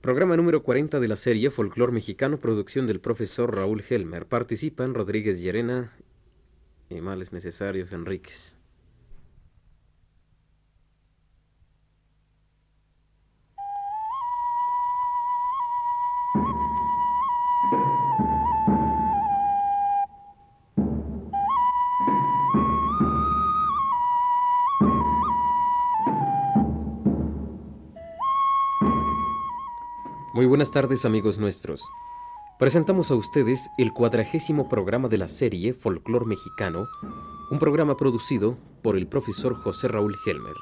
Programa número 40 de la serie Folclor Mexicano, producción del profesor Raúl Helmer. Participan Rodríguez Llerena y Males Necesarios Enríquez. Muy buenas tardes amigos nuestros. Presentamos a ustedes el cuadragésimo programa de la serie Folclor Mexicano, un programa producido por el profesor José Raúl Helmer.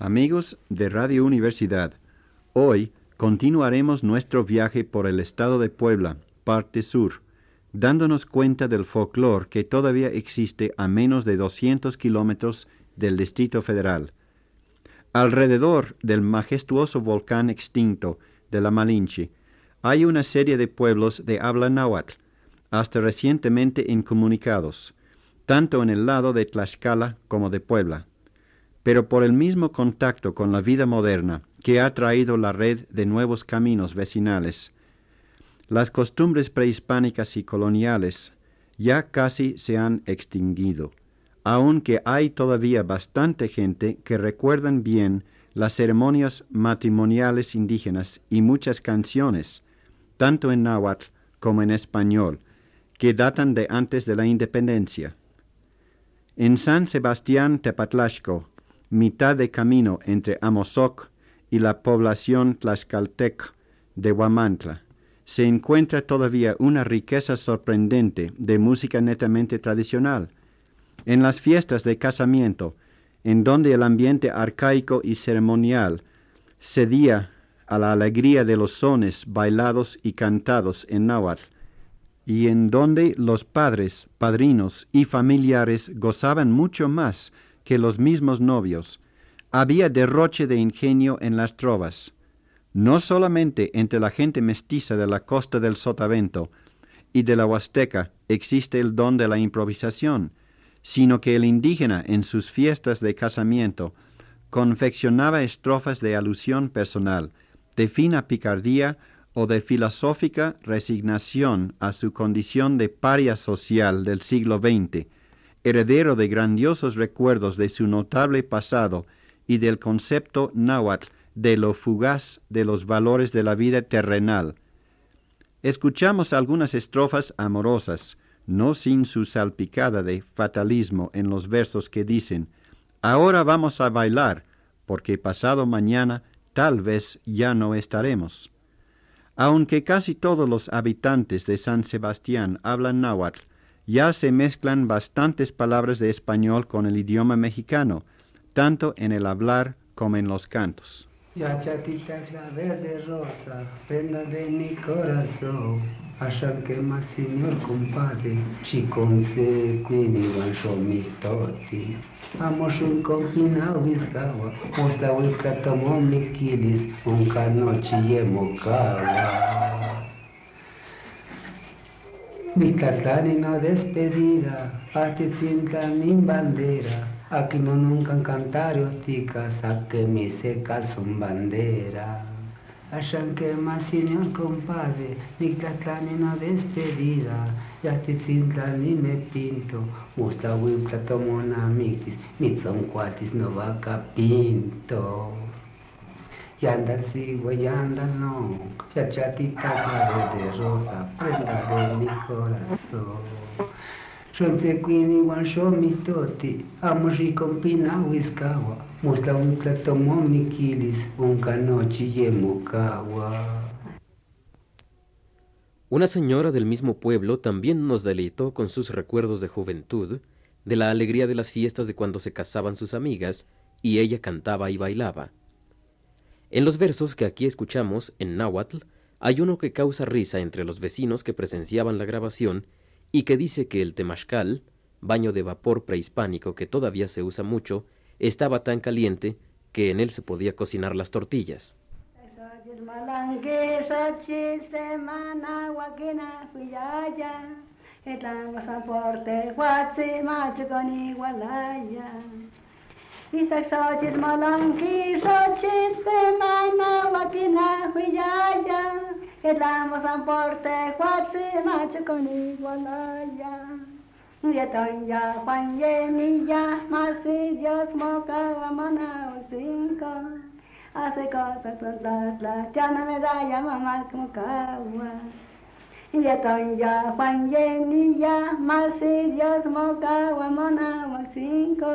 Amigos de Radio Universidad, hoy continuaremos nuestro viaje por el estado de Puebla, parte sur dándonos cuenta del folclore que todavía existe a menos de 200 kilómetros del Distrito Federal. Alrededor del majestuoso volcán extinto de la Malinche hay una serie de pueblos de habla náhuatl, hasta recientemente incomunicados, tanto en el lado de Tlaxcala como de Puebla. Pero por el mismo contacto con la vida moderna que ha traído la red de nuevos caminos vecinales, las costumbres prehispánicas y coloniales ya casi se han extinguido, aunque hay todavía bastante gente que recuerdan bien las ceremonias matrimoniales indígenas y muchas canciones, tanto en náhuatl como en español, que datan de antes de la independencia. En San Sebastián Tepatlaxco, mitad de camino entre Amozoc y la población tlaxcaltec de Huamantla, se encuentra todavía una riqueza sorprendente de música netamente tradicional. En las fiestas de casamiento, en donde el ambiente arcaico y ceremonial cedía a la alegría de los sones bailados y cantados en náhuatl, y en donde los padres, padrinos y familiares gozaban mucho más que los mismos novios, había derroche de ingenio en las trovas no solamente entre la gente mestiza de la costa del Sotavento y de la Huasteca existe el don de la improvisación, sino que el indígena en sus fiestas de casamiento confeccionaba estrofas de alusión personal, de fina picardía o de filosófica resignación a su condición de paria social del siglo XX, heredero de grandiosos recuerdos de su notable pasado y del concepto náhuatl de lo fugaz de los valores de la vida terrenal. Escuchamos algunas estrofas amorosas, no sin su salpicada de fatalismo en los versos que dicen, Ahora vamos a bailar, porque pasado mañana tal vez ya no estaremos. Aunque casi todos los habitantes de San Sebastián hablan náhuatl, ya se mezclan bastantes palabras de español con el idioma mexicano, tanto en el hablar como en los cantos. Ya chatita clave de rosa, prenda de mi corazón. Așa que más señor compadre, și consequini van shomi toti. Amos un compinau viscawa, mosta ultra tomom nikilis, un canochi yemocawa. Ni catlani no despedida, atitzintla ni bandera, Aquí no nunca cantario tica, saque mi seca son bandera. Ashan que más señor compadre, ni tlatlani no despedida, ya te ni me pinto, musta huipla tomo na mitis, mitzon cuatis no vaca pinto. Y anda sigo, y anda no, ya chatita clave de rosa, prenda de mi corazón. Una señora del mismo pueblo también nos deleitó con sus recuerdos de juventud, de la alegría de las fiestas de cuando se casaban sus amigas, y ella cantaba y bailaba. En los versos que aquí escuchamos, en náhuatl, hay uno que causa risa entre los vecinos que presenciaban la grabación y que dice que el temazcal, baño de vapor prehispánico que todavía se usa mucho, estaba tan caliente que en él se podía cocinar las tortillas. Semana guaquina fuyaya, estamos a porte guatsi macho con igualaya. Isa xochit malanqui xochit semana guaquina fuyaya, estamos a porte guatsi macho con igualaya. Yatonya Juan Yemilla, más Dios moca mana cinco. Hace cosas con la tiana medalla mamá como cagua. Yatonya Juan Yemilla, más Dios moca mana cinco.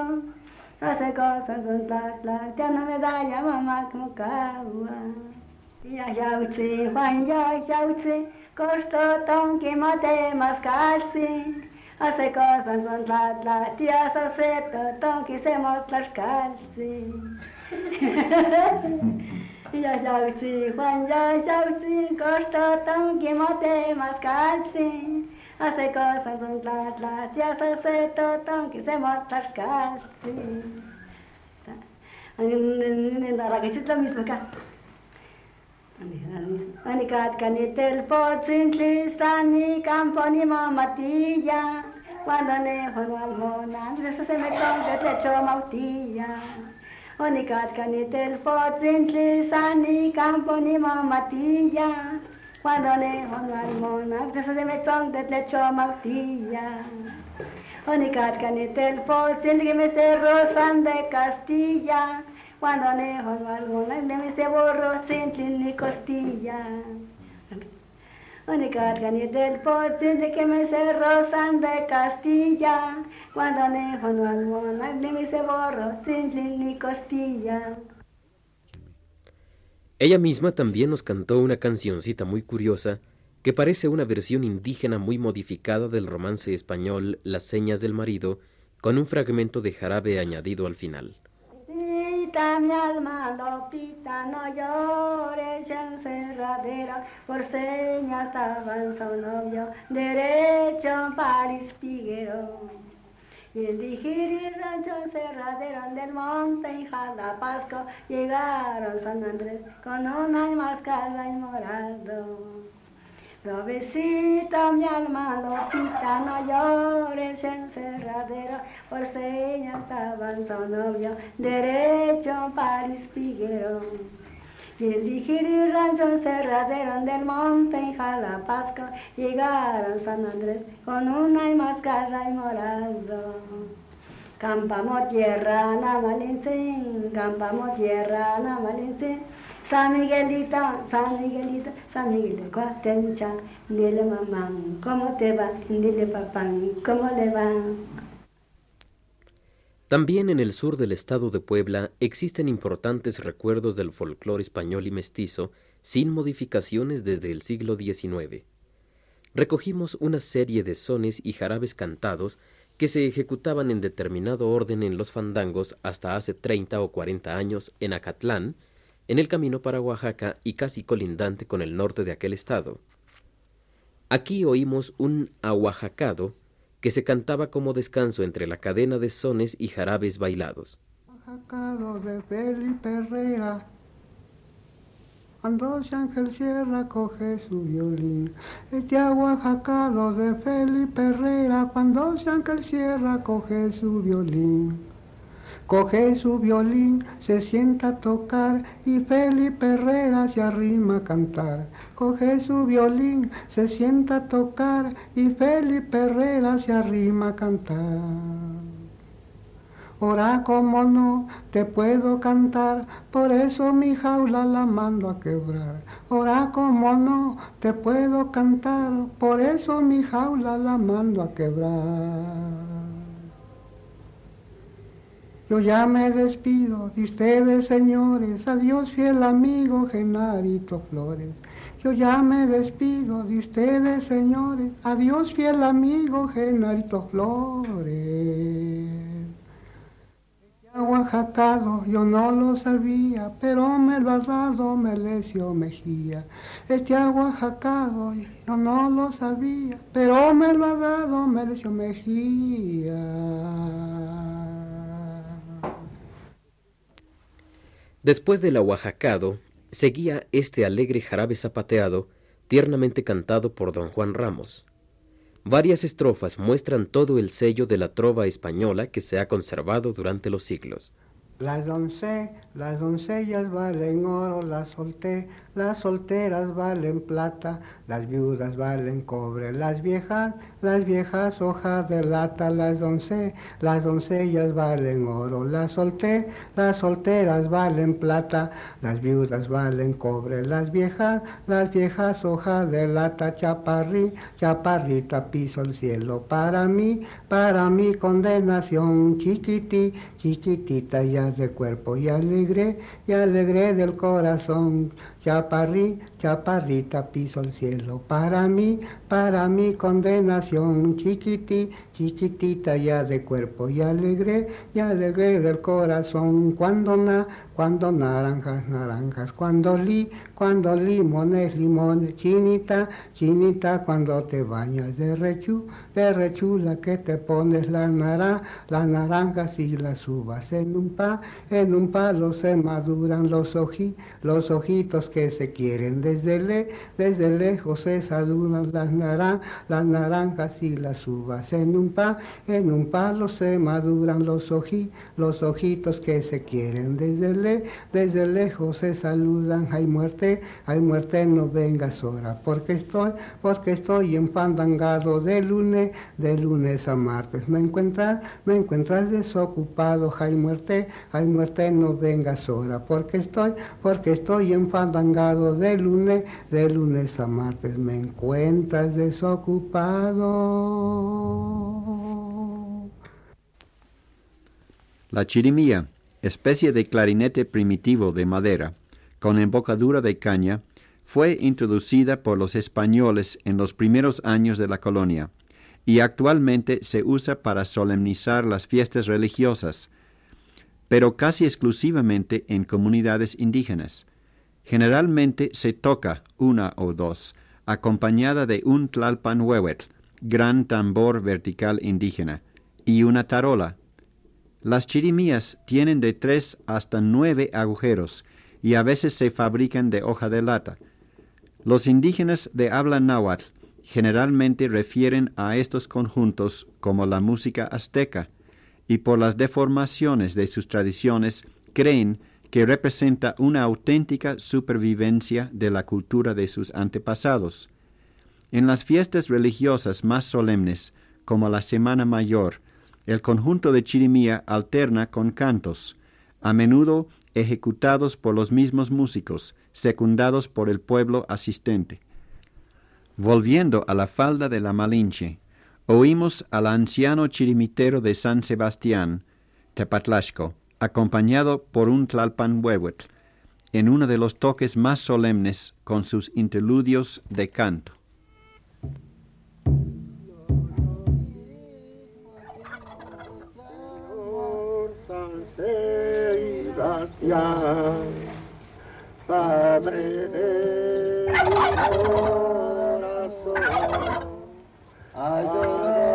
Hace cosas con la la tiana medalla mamá como cagua. Ya yauchi, Juan ya yauchi, costo ton que mate más calci hace cosas la tía hace todo que se las calci. Ya yauchi, Juan ya yauchi, costo ton que mate más calci. Hace cosas con la la tía hace todo que se acá. אני קרקנית אל פוצין תליסני קמפונים המתיה Cuando nejo al mona, eso se me conde plecho mautilla. Oni katkani tel potzin tlisani kamponi mamatilla. Cuando nejo al mona, eso se me conde plecho mautilla. Oni katkani tel potzin que me cerro san de Castilla. Cuando nejo alguna de mi se borro sin ni costilla. Una carga ni del pote de que me se rosan de Castilla. Cuando nejo alguna de mi se borro sin ni costilla. Ella misma también nos cantó una cancioncita muy curiosa que parece una versión indígena muy modificada del romance español Las señas del marido, con un fragmento de jarabe añadido al final. Lopita, mi alma, Lopita, no llores en cerradera, por señas estaba su novio, derecho París Piguero. Y el y rancho cerradero del monte y Jalapasco llegaron San Andrés con una máscara y morado. Provecita mi alma, Lopita, no llores en cerradero, por señas su novio, derecho París Piguero. Y el y rancho cerradero del monte en Jalapasco, llegaron San Andrés con una y máscara y morado. Campamo tierra, Namalincín, campamo tierra, Namalincín, San Miguelito, San Miguelito, San Miguel de Cuatencha, dile mamá, ¿cómo te va? Dile papá, ¿cómo le va? También en el sur del estado de Puebla existen importantes recuerdos del folclore español y mestizo sin modificaciones desde el siglo XIX. Recogimos una serie de sones y jarabes cantados que se ejecutaban en determinado orden en los fandangos hasta hace 30 o 40 años en Acatlán, en el camino para Oaxaca y casi colindante con el norte de aquel estado. Aquí oímos un ahuajacado que se cantaba como descanso entre la cadena de sones y jarabes bailados. Cuando Ángel Sierra coge su violín, este ahuajacado de Felipe Herrera, cuando Ángel Sierra coge su violín. Coge su violín, se sienta a tocar y Felipe Herrera se arrima a cantar. Coge su violín, se sienta a tocar y Felipe Herrera se arrima a cantar. Ora como no te puedo cantar, por eso mi jaula la mando a quebrar. Ora como no te puedo cantar, por eso mi jaula la mando a quebrar. Yo ya me despido de ustedes, señores. Adiós, fiel amigo Genarito Flores. Yo ya me despido de ustedes, señores. Adiós, fiel amigo Genarito Flores. Yo no lo sabía, pero me lo has dado Melesio Mejía. Este aguajacado, yo no lo sabía, pero me lo ha dado Melesio Mejía. Después del ahuajacado, seguía este alegre jarabe zapateado, tiernamente cantado por don Juan Ramos. Varias estrofas muestran todo el sello de la trova española que se ha conservado durante los siglos. Las donce, las doncellas valen oro, las solté, las solteras valen plata, las viudas valen cobre, las viejas, las viejas hojas de lata, las las doncellas valen oro, las solté, las solteras valen plata, las viudas valen cobre, las viejas, las viejas hojas de lata, chaparrí, chaparrita piso el cielo, para mí, para mi condenación, chiquití, chiquitita ya de cuerpo y alegre, y alegre del corazón. Chaparrí, chaparrita piso el cielo. Para mí, para mi condenación. Chiquití, chiquitita ya de cuerpo y alegre, y alegre del corazón. Cuando na, cuando naranjas, naranjas. Cuando li, cuando limones, limones. Chinita, chinita, cuando te bañas de rechú, de rechula que te pones la nara, las naranjas y las uvas en un pa, en un palo se maduran los oji, los ojitos que se quieren. Desde, le, desde lejos se saludan las, naran, las naranjas y las uvas. En un, en un palo se maduran los, oji, los ojitos que se quieren. Desde, le, desde lejos se saludan. Hay muerte, hay muerte, no vengas ahora. Porque estoy, porque estoy empandangado de lunes, de lunes a martes. Me encuentras, me encuentras desocupado. Hay muerte, hay muerte, no vengas ahora. Porque estoy, porque estoy enfadangado de lunes, de lunes a martes me encuentras desocupado. La chirimía, especie de clarinete primitivo de madera, con embocadura de caña, fue introducida por los españoles en los primeros años de la colonia y actualmente se usa para solemnizar las fiestas religiosas, pero casi exclusivamente en comunidades indígenas. Generalmente se toca una o dos, acompañada de un tlalpanhuehuetl, gran tambor vertical indígena, y una tarola. Las chirimías tienen de tres hasta nueve agujeros y a veces se fabrican de hoja de lata. Los indígenas de habla náhuatl generalmente refieren a estos conjuntos como la música azteca y por las deformaciones de sus tradiciones creen que representa una auténtica supervivencia de la cultura de sus antepasados. En las fiestas religiosas más solemnes, como la Semana Mayor, el conjunto de chirimía alterna con cantos, a menudo ejecutados por los mismos músicos, secundados por el pueblo asistente. Volviendo a la falda de la Malinche, oímos al anciano chirimitero de San Sebastián, Tepatlasco, acompañado por un tlalpanhuehuetl, en uno de los toques más solemnes con sus interludios de canto. satya samriti raso ajara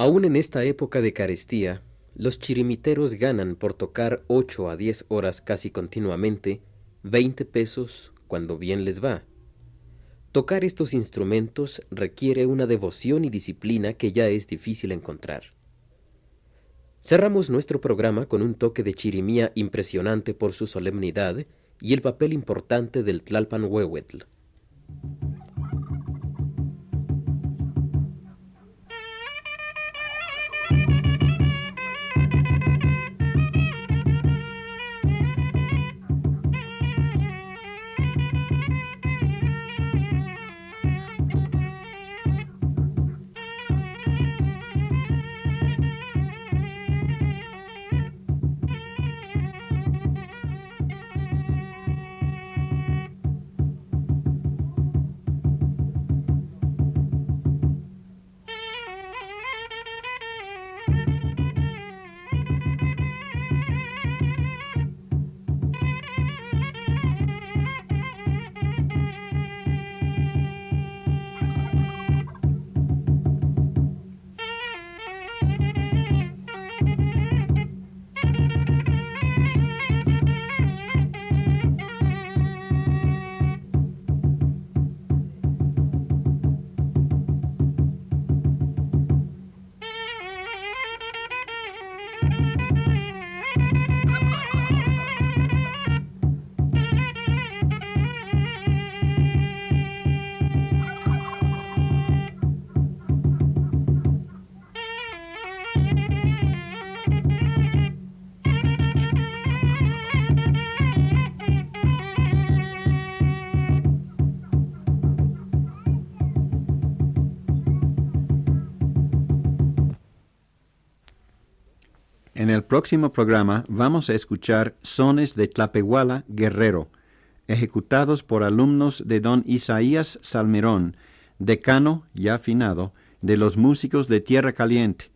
Aún en esta época de carestía, los chirimiteros ganan por tocar ocho a diez horas casi continuamente veinte pesos cuando bien les va. Tocar estos instrumentos requiere una devoción y disciplina que ya es difícil encontrar. Cerramos nuestro programa con un toque de chirimía impresionante por su solemnidad y el papel importante del Tlalpan Huehuetl. En el próximo programa vamos a escuchar sones de Tlapehuala Guerrero, ejecutados por alumnos de don Isaías Salmerón, decano ya afinado de los músicos de Tierra Caliente,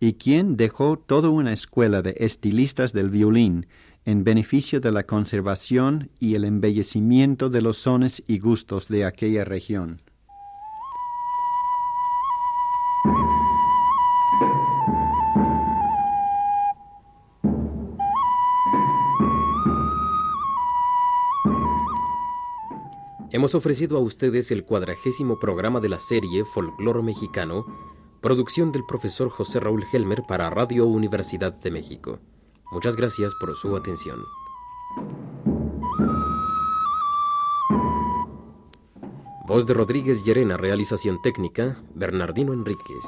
y quien dejó toda una escuela de estilistas del violín en beneficio de la conservación y el embellecimiento de los sones y gustos de aquella región. Hemos ofrecido a ustedes el cuadragésimo programa de la serie Folcloro Mexicano, producción del profesor José Raúl Helmer para Radio Universidad de México. Muchas gracias por su atención. Voz de Rodríguez Llerena, realización técnica, Bernardino Enríquez.